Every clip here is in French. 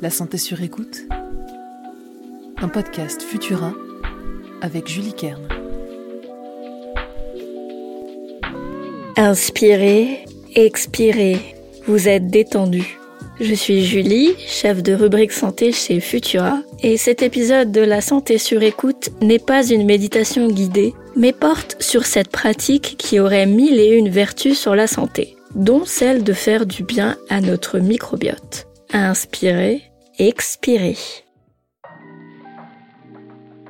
La santé sur écoute. Un podcast Futura avec Julie Kern. Inspirez, expirez, vous êtes détendu. Je suis Julie, chef de rubrique santé chez Futura, et cet épisode de La santé sur écoute n'est pas une méditation guidée, mais porte sur cette pratique qui aurait mille et une vertus sur la santé, dont celle de faire du bien à notre microbiote. Inspirez, expirez.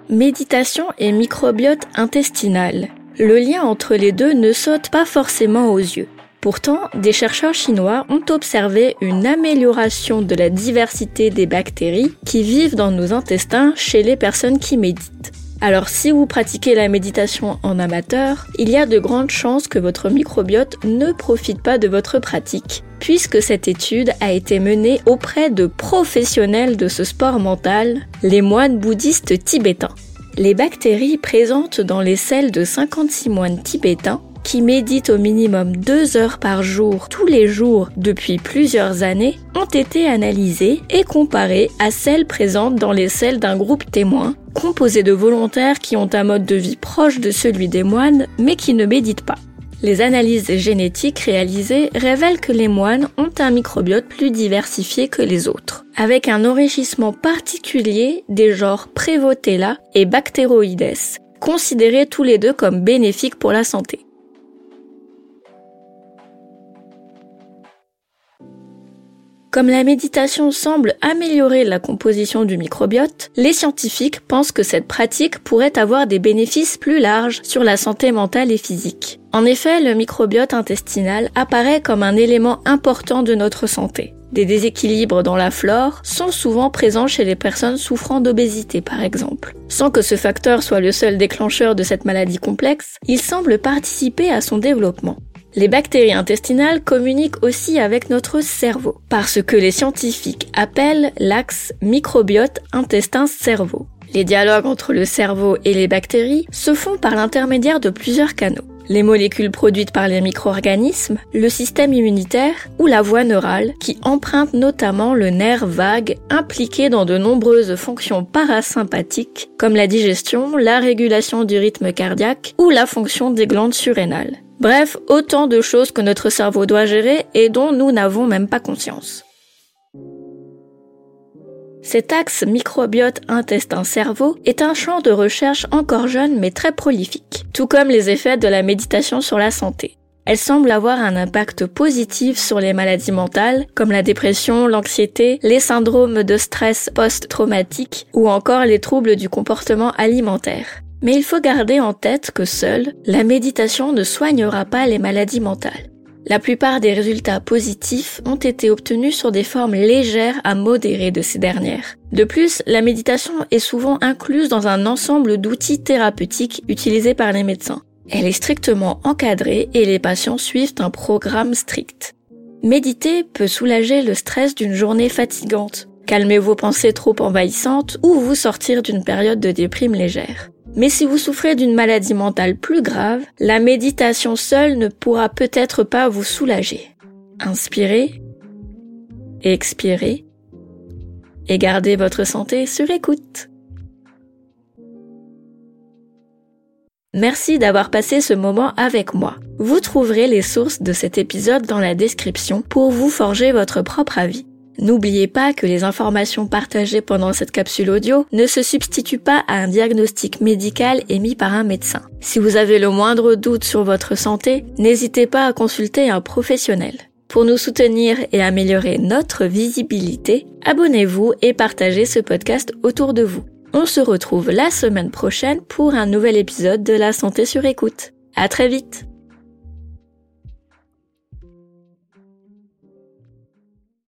Méditation et microbiote intestinal. Le lien entre les deux ne saute pas forcément aux yeux. Pourtant, des chercheurs chinois ont observé une amélioration de la diversité des bactéries qui vivent dans nos intestins chez les personnes qui méditent. Alors si vous pratiquez la méditation en amateur, il y a de grandes chances que votre microbiote ne profite pas de votre pratique, puisque cette étude a été menée auprès de professionnels de ce sport mental, les moines bouddhistes tibétains. Les bactéries présentes dans les selles de 56 moines tibétains qui méditent au minimum deux heures par jour tous les jours depuis plusieurs années ont été analysées et comparées à celles présentes dans les selles d'un groupe témoin composé de volontaires qui ont un mode de vie proche de celui des moines mais qui ne méditent pas. Les analyses génétiques réalisées révèlent que les moines ont un microbiote plus diversifié que les autres, avec un enrichissement particulier des genres Prevotella et Bacteroides, considérés tous les deux comme bénéfiques pour la santé. Comme la méditation semble améliorer la composition du microbiote, les scientifiques pensent que cette pratique pourrait avoir des bénéfices plus larges sur la santé mentale et physique. En effet, le microbiote intestinal apparaît comme un élément important de notre santé. Des déséquilibres dans la flore sont souvent présents chez les personnes souffrant d'obésité par exemple. Sans que ce facteur soit le seul déclencheur de cette maladie complexe, il semble participer à son développement. Les bactéries intestinales communiquent aussi avec notre cerveau, parce que les scientifiques appellent l'axe microbiote intestin-cerveau. Les dialogues entre le cerveau et les bactéries se font par l'intermédiaire de plusieurs canaux. Les molécules produites par les micro-organismes, le système immunitaire ou la voie neurale qui emprunte notamment le nerf vague impliqué dans de nombreuses fonctions parasympathiques comme la digestion, la régulation du rythme cardiaque ou la fonction des glandes surrénales. Bref, autant de choses que notre cerveau doit gérer et dont nous n'avons même pas conscience. Cet axe microbiote intestin-cerveau est un champ de recherche encore jeune mais très prolifique, tout comme les effets de la méditation sur la santé. Elle semble avoir un impact positif sur les maladies mentales comme la dépression, l'anxiété, les syndromes de stress post-traumatique ou encore les troubles du comportement alimentaire. Mais il faut garder en tête que seule, la méditation ne soignera pas les maladies mentales. La plupart des résultats positifs ont été obtenus sur des formes légères à modérées de ces dernières. De plus, la méditation est souvent incluse dans un ensemble d'outils thérapeutiques utilisés par les médecins. Elle est strictement encadrée et les patients suivent un programme strict. Méditer peut soulager le stress d'une journée fatigante, calmer vos pensées trop envahissantes ou vous sortir d'une période de déprime légère. Mais si vous souffrez d'une maladie mentale plus grave, la méditation seule ne pourra peut-être pas vous soulager. Inspirez, expirez et gardez votre santé sur écoute. Merci d'avoir passé ce moment avec moi. Vous trouverez les sources de cet épisode dans la description pour vous forger votre propre avis. N'oubliez pas que les informations partagées pendant cette capsule audio ne se substituent pas à un diagnostic médical émis par un médecin. Si vous avez le moindre doute sur votre santé, n'hésitez pas à consulter un professionnel. Pour nous soutenir et améliorer notre visibilité, abonnez-vous et partagez ce podcast autour de vous. On se retrouve la semaine prochaine pour un nouvel épisode de La Santé sur écoute. À très vite!